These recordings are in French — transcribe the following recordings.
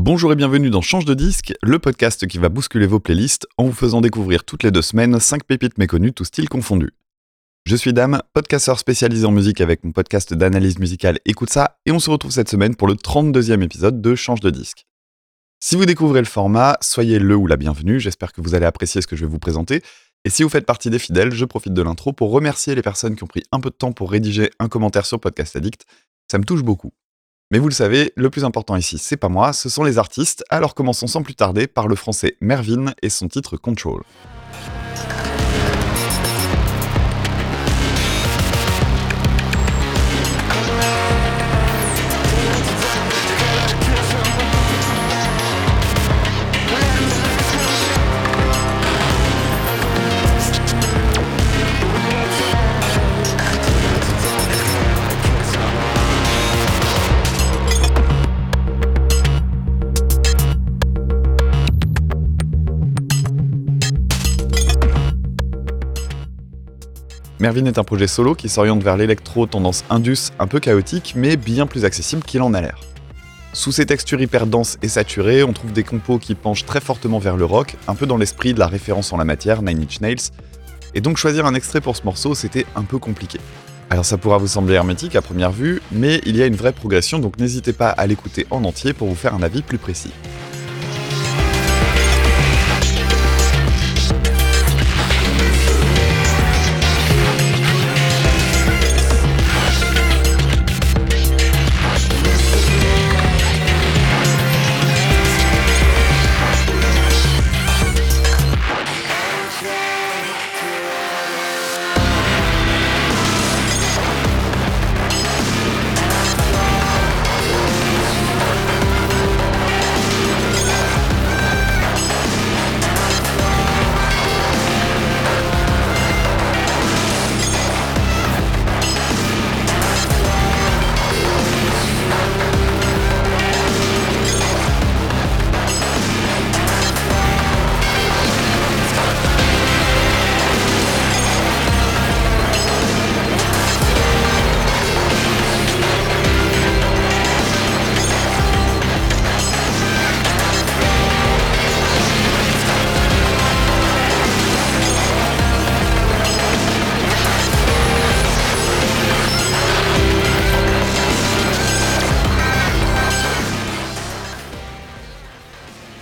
Bonjour et bienvenue dans Change de disque, le podcast qui va bousculer vos playlists en vous faisant découvrir toutes les deux semaines 5 pépites méconnues, tous styles confondus. Je suis Dame, podcasteur spécialisé en musique avec mon podcast d'analyse musicale Écoute ça, et on se retrouve cette semaine pour le 32e épisode de Change de disque. Si vous découvrez le format, soyez le ou la bienvenue, j'espère que vous allez apprécier ce que je vais vous présenter, et si vous faites partie des fidèles, je profite de l'intro pour remercier les personnes qui ont pris un peu de temps pour rédiger un commentaire sur Podcast Addict, ça me touche beaucoup. Mais vous le savez, le plus important ici, c'est pas moi, ce sont les artistes, alors commençons sans plus tarder par le français Mervyn et son titre Control. Mervyn est un projet solo qui s'oriente vers l'électro tendance indus un peu chaotique mais bien plus accessible qu'il en a l'air. Sous ses textures hyper denses et saturées, on trouve des compos qui penchent très fortement vers le rock, un peu dans l'esprit de la référence en la matière, Nine Inch Nails, et donc choisir un extrait pour ce morceau c'était un peu compliqué. Alors ça pourra vous sembler hermétique à première vue, mais il y a une vraie progression donc n'hésitez pas à l'écouter en entier pour vous faire un avis plus précis.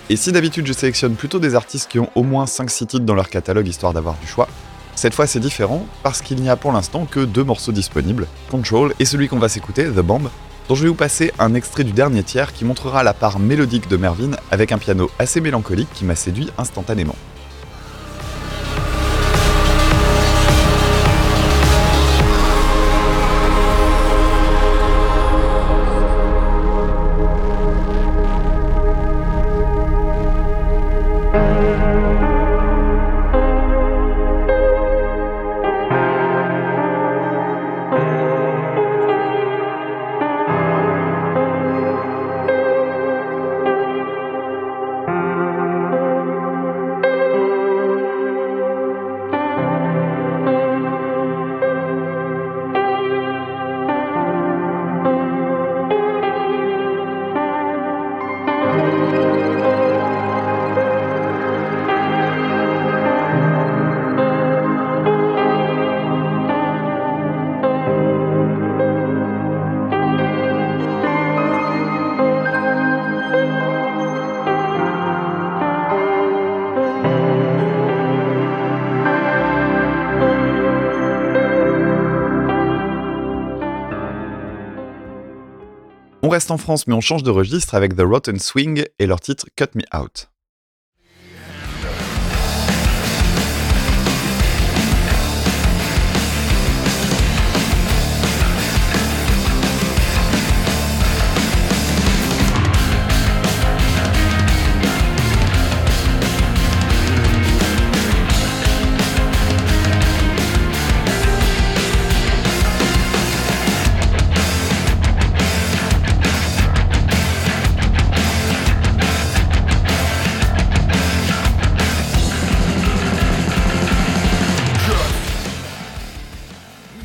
Et si d'habitude je sélectionne plutôt des artistes qui ont au moins 5-6 titres dans leur catalogue histoire d'avoir du choix, cette fois c'est différent parce qu'il n'y a pour l'instant que deux morceaux disponibles, Control et celui qu'on va s'écouter, The Bomb, dont je vais vous passer un extrait du dernier tiers qui montrera la part mélodique de Mervyn avec un piano assez mélancolique qui m'a séduit instantanément. En France mais on change de registre avec The Rotten Swing et leur titre Cut Me Out.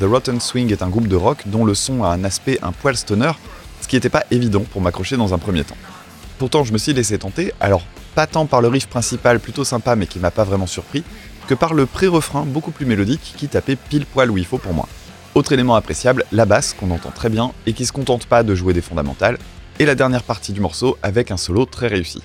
The Rotten Swing est un groupe de rock dont le son a un aspect un poil stoner, ce qui n'était pas évident pour m'accrocher dans un premier temps. Pourtant, je me suis laissé tenter, alors pas tant par le riff principal plutôt sympa mais qui m'a pas vraiment surpris, que par le pré-refrain beaucoup plus mélodique qui tapait pile poil où il faut pour moi. Autre élément appréciable, la basse qu'on entend très bien et qui se contente pas de jouer des fondamentales, et la dernière partie du morceau avec un solo très réussi.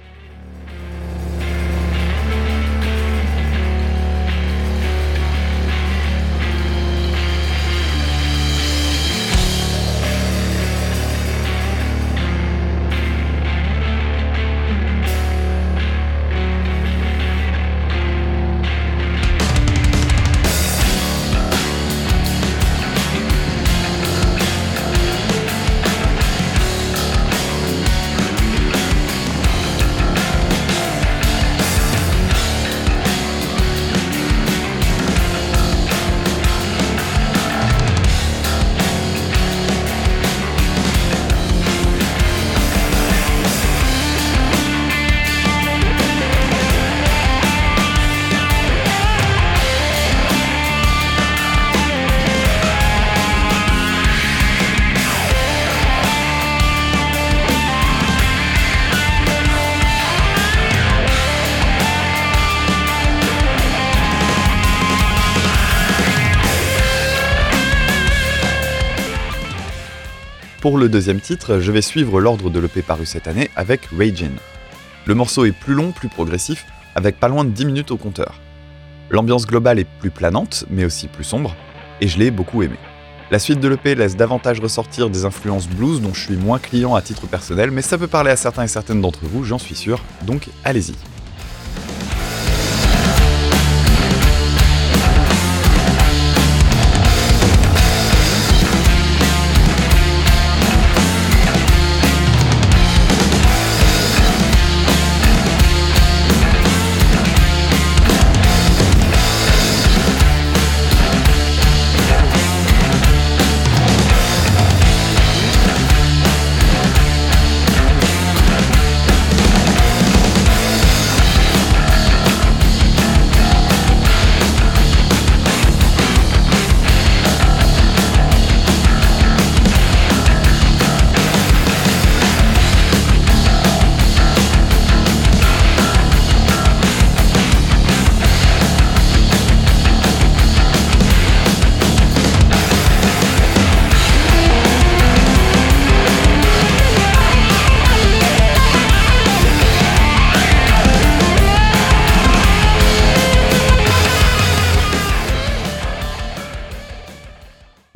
Pour le deuxième titre, je vais suivre l'ordre de l'EP paru cette année avec Ragin. Le morceau est plus long, plus progressif, avec pas loin de 10 minutes au compteur. L'ambiance globale est plus planante, mais aussi plus sombre, et je l'ai beaucoup aimé. La suite de l'EP laisse davantage ressortir des influences blues dont je suis moins client à titre personnel, mais ça peut parler à certains et certaines d'entre vous, j'en suis sûr, donc allez-y.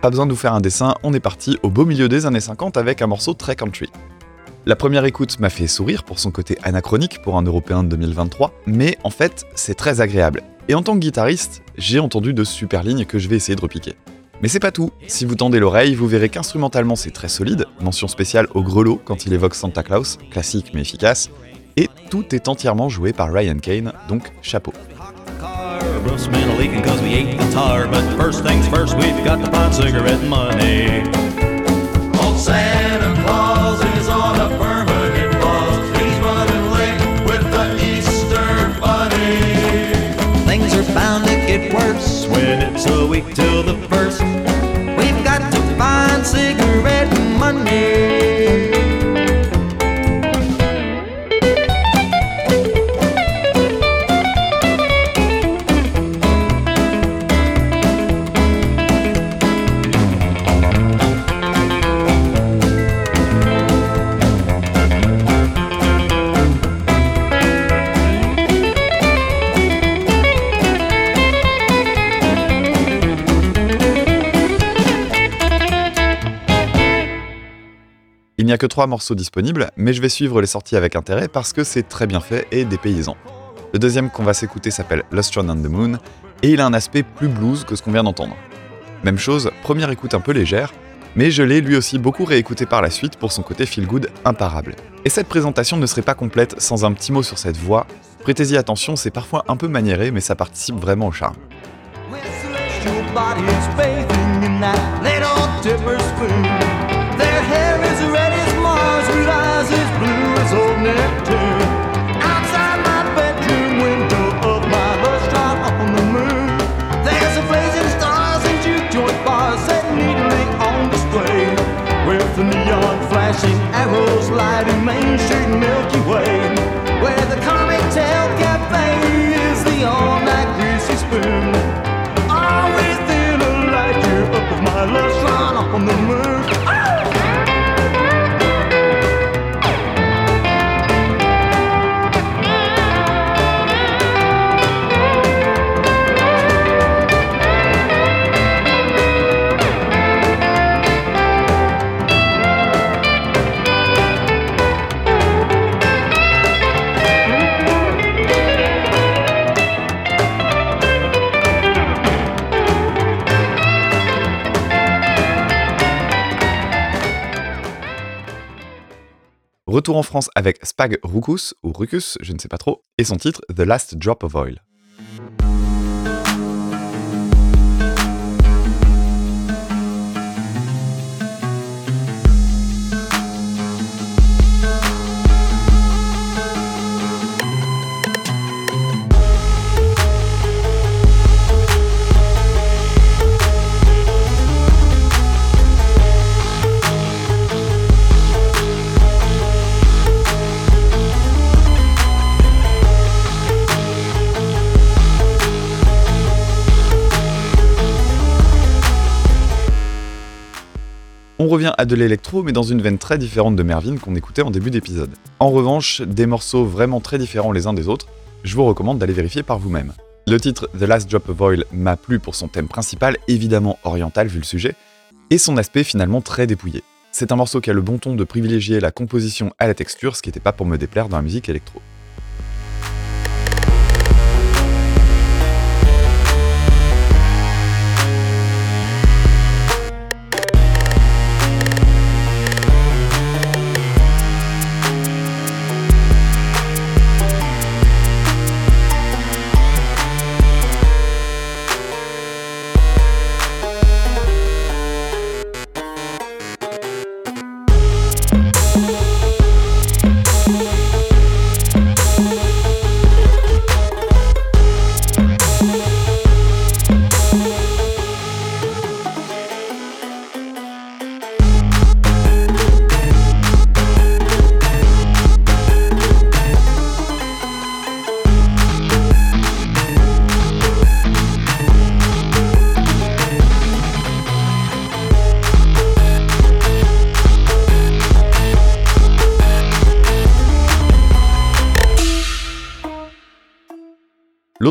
Pas besoin de vous faire un dessin, on est parti au beau milieu des années 50 avec un morceau très country. La première écoute m'a fait sourire pour son côté anachronique pour un Européen de 2023, mais en fait, c'est très agréable. Et en tant que guitariste, j'ai entendu de super lignes que je vais essayer de repiquer. Mais c'est pas tout, si vous tendez l'oreille, vous verrez qu'instrumentalement c'est très solide, mention spéciale au grelot quand il évoque Santa Claus, classique mais efficace, et tout est entièrement joué par Ryan Kane, donc chapeau. Roof's been leaking cause we ate the tar. But first things first, we've got to find cigarette money. Old Santa Claus Il n'y a que trois morceaux disponibles, mais je vais suivre les sorties avec intérêt parce que c'est très bien fait et dépaysant. Le deuxième qu'on va s'écouter s'appelle Lost on the Moon, et il a un aspect plus blues que ce qu'on vient d'entendre. Même chose, première écoute un peu légère, mais je l'ai lui aussi beaucoup réécouté par la suite pour son côté feel good imparable. Et cette présentation ne serait pas complète sans un petit mot sur cette voix. Prêtez-y attention, c'est parfois un peu maniéré, mais ça participe vraiment au charme. Retour en France avec Spag Rukus, ou Rucus, je ne sais pas trop, et son titre The Last Drop of Oil. Revient à de l'électro, mais dans une veine très différente de Mervyn qu'on écoutait en début d'épisode. En revanche, des morceaux vraiment très différents les uns des autres, je vous recommande d'aller vérifier par vous-même. Le titre The Last Drop of Oil m'a plu pour son thème principal, évidemment oriental vu le sujet, et son aspect finalement très dépouillé. C'est un morceau qui a le bon ton de privilégier la composition à la texture, ce qui n'était pas pour me déplaire dans la musique électro.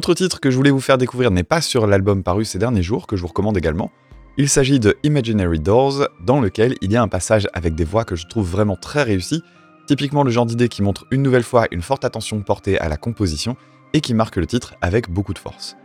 L'autre titre que je voulais vous faire découvrir n'est pas sur l'album paru ces derniers jours, que je vous recommande également. Il s'agit de Imaginary Doors, dans lequel il y a un passage avec des voix que je trouve vraiment très réussies, typiquement le genre d'idée qui montre une nouvelle fois une forte attention portée à la composition et qui marque le titre avec beaucoup de force.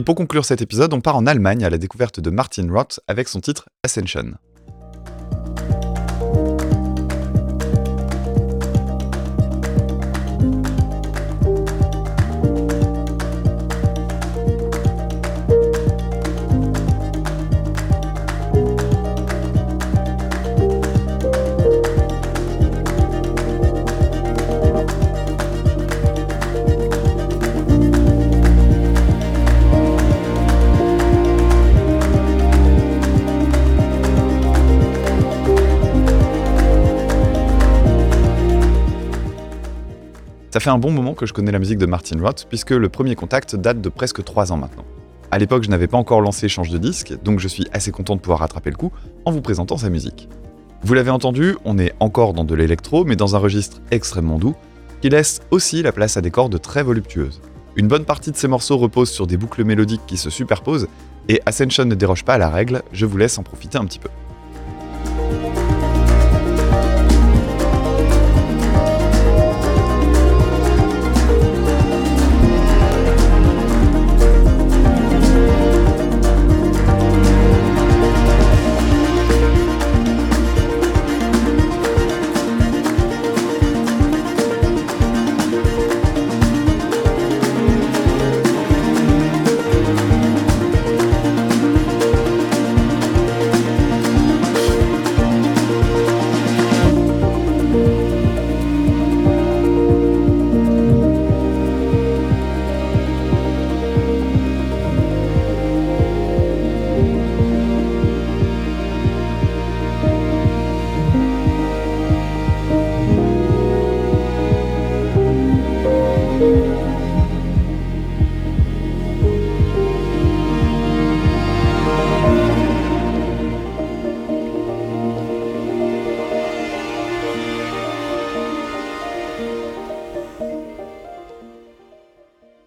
Et pour conclure cet épisode, on part en Allemagne à la découverte de Martin Roth avec son titre Ascension. Ça fait un bon moment que je connais la musique de Martin Roth, puisque le premier contact date de presque 3 ans maintenant. À l'époque, je n'avais pas encore lancé Change de disque, donc je suis assez content de pouvoir rattraper le coup en vous présentant sa musique. Vous l'avez entendu, on est encore dans de l'électro, mais dans un registre extrêmement doux, qui laisse aussi la place à des cordes très voluptueuses. Une bonne partie de ces morceaux repose sur des boucles mélodiques qui se superposent, et Ascension ne déroge pas à la règle, je vous laisse en profiter un petit peu.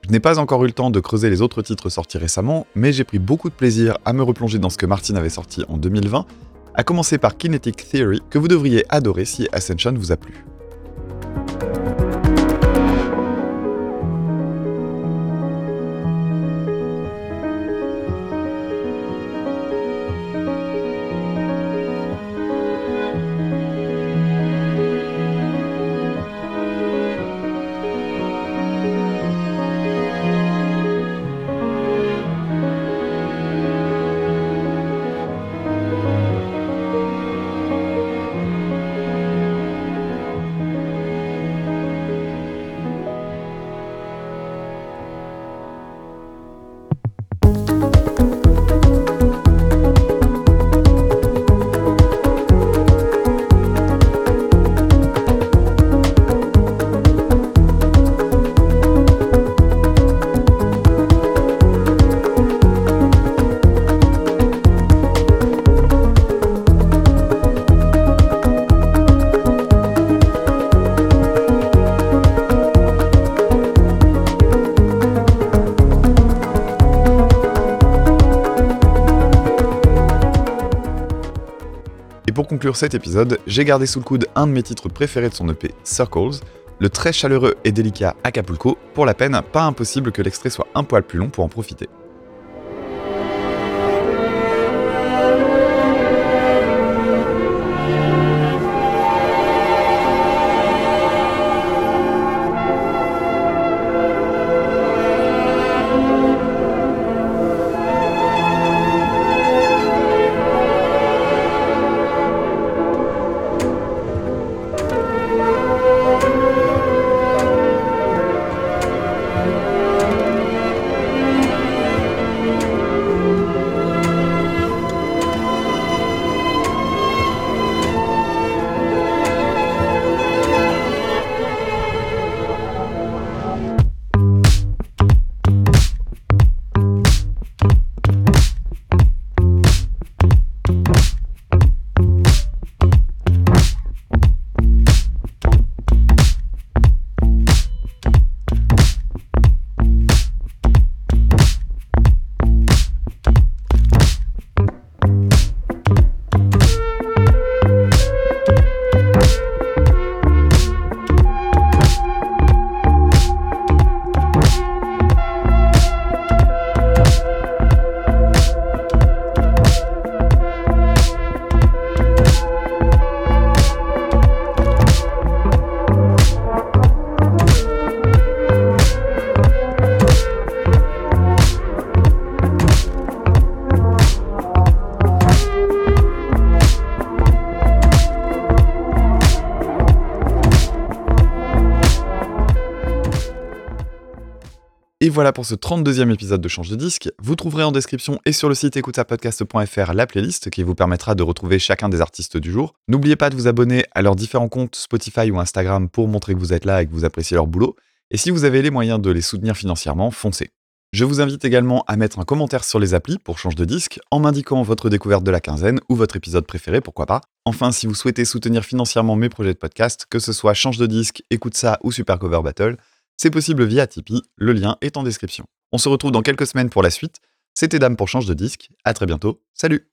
Je n'ai pas encore eu le temps de creuser les autres titres sortis récemment, mais j'ai pris beaucoup de plaisir à me replonger dans ce que Martin avait sorti en 2020, à commencer par Kinetic Theory, que vous devriez adorer si Ascension vous a plu. Pour conclure cet épisode, j'ai gardé sous le coude un de mes titres préférés de son EP, Circles, le très chaleureux et délicat Acapulco. Pour la peine, pas impossible que l'extrait soit un poil plus long pour en profiter. Et voilà pour ce 32e épisode de Change de disque. Vous trouverez en description et sur le site écoutapodcast.fr la playlist qui vous permettra de retrouver chacun des artistes du jour. N'oubliez pas de vous abonner à leurs différents comptes Spotify ou Instagram pour montrer que vous êtes là et que vous appréciez leur boulot. Et si vous avez les moyens de les soutenir financièrement, foncez. Je vous invite également à mettre un commentaire sur les applis pour Change de disque en m'indiquant votre découverte de la quinzaine ou votre épisode préféré, pourquoi pas. Enfin, si vous souhaitez soutenir financièrement mes projets de podcast, que ce soit Change de disque, Écoute ça ou Super Cover Battle, c'est possible via Tipeee, le lien est en description. On se retrouve dans quelques semaines pour la suite. C'était Dame pour Change de disque, à très bientôt, salut